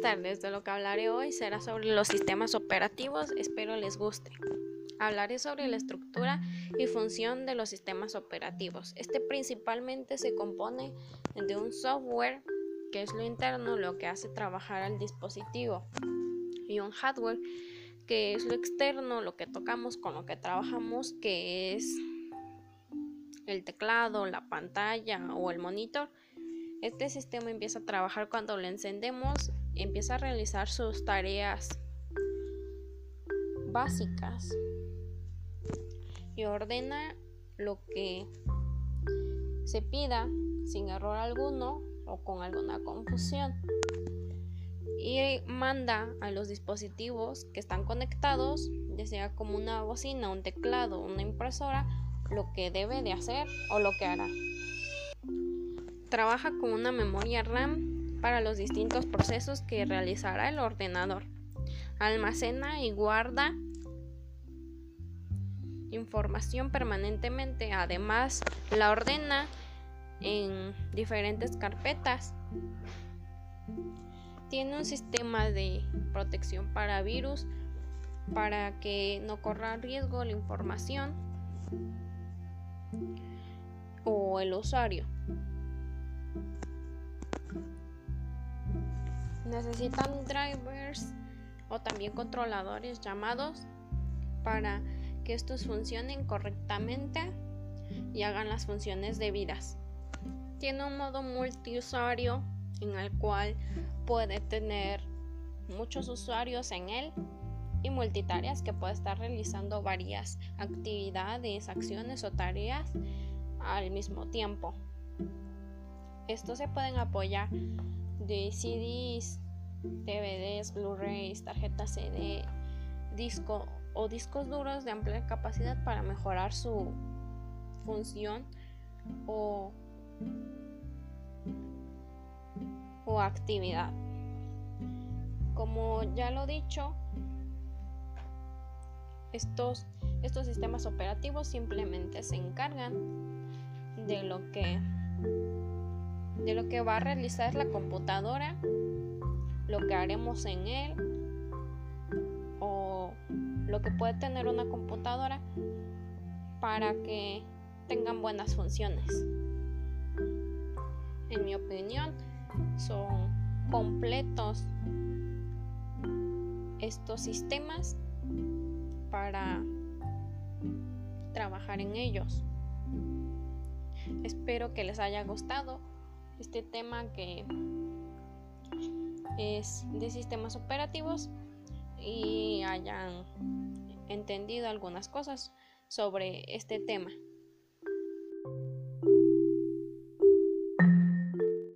tardes, de lo que hablaré hoy será sobre los sistemas operativos, espero les guste. Hablaré sobre la estructura y función de los sistemas operativos. Este principalmente se compone de un software, que es lo interno, lo que hace trabajar al dispositivo, y un hardware, que es lo externo, lo que tocamos con lo que trabajamos, que es el teclado, la pantalla o el monitor. Este sistema empieza a trabajar cuando lo encendemos, empieza a realizar sus tareas básicas y ordena lo que se pida sin error alguno o con alguna confusión y manda a los dispositivos que están conectados, ya sea como una bocina, un teclado, una impresora, lo que debe de hacer o lo que hará. Trabaja con una memoria RAM para los distintos procesos que realizará el ordenador. Almacena y guarda información permanentemente. Además, la ordena en diferentes carpetas. Tiene un sistema de protección para virus para que no corra riesgo la información o el usuario. Necesitan drivers o también controladores llamados para que estos funcionen correctamente y hagan las funciones debidas. Tiene un modo multiusuario en el cual puede tener muchos usuarios en él y multitareas que puede estar realizando varias actividades, acciones o tareas al mismo tiempo. Estos se pueden apoyar de CDs, DVDs, Blu-rays, tarjetas CD, disco o discos duros de amplia capacidad para mejorar su función o, o actividad. Como ya lo he dicho, estos, estos sistemas operativos simplemente se encargan de lo que de lo que va a realizar la computadora, lo que haremos en él o lo que puede tener una computadora para que tengan buenas funciones. En mi opinión, son completos estos sistemas para trabajar en ellos. Espero que les haya gustado este tema que es de sistemas operativos y hayan entendido algunas cosas sobre este tema.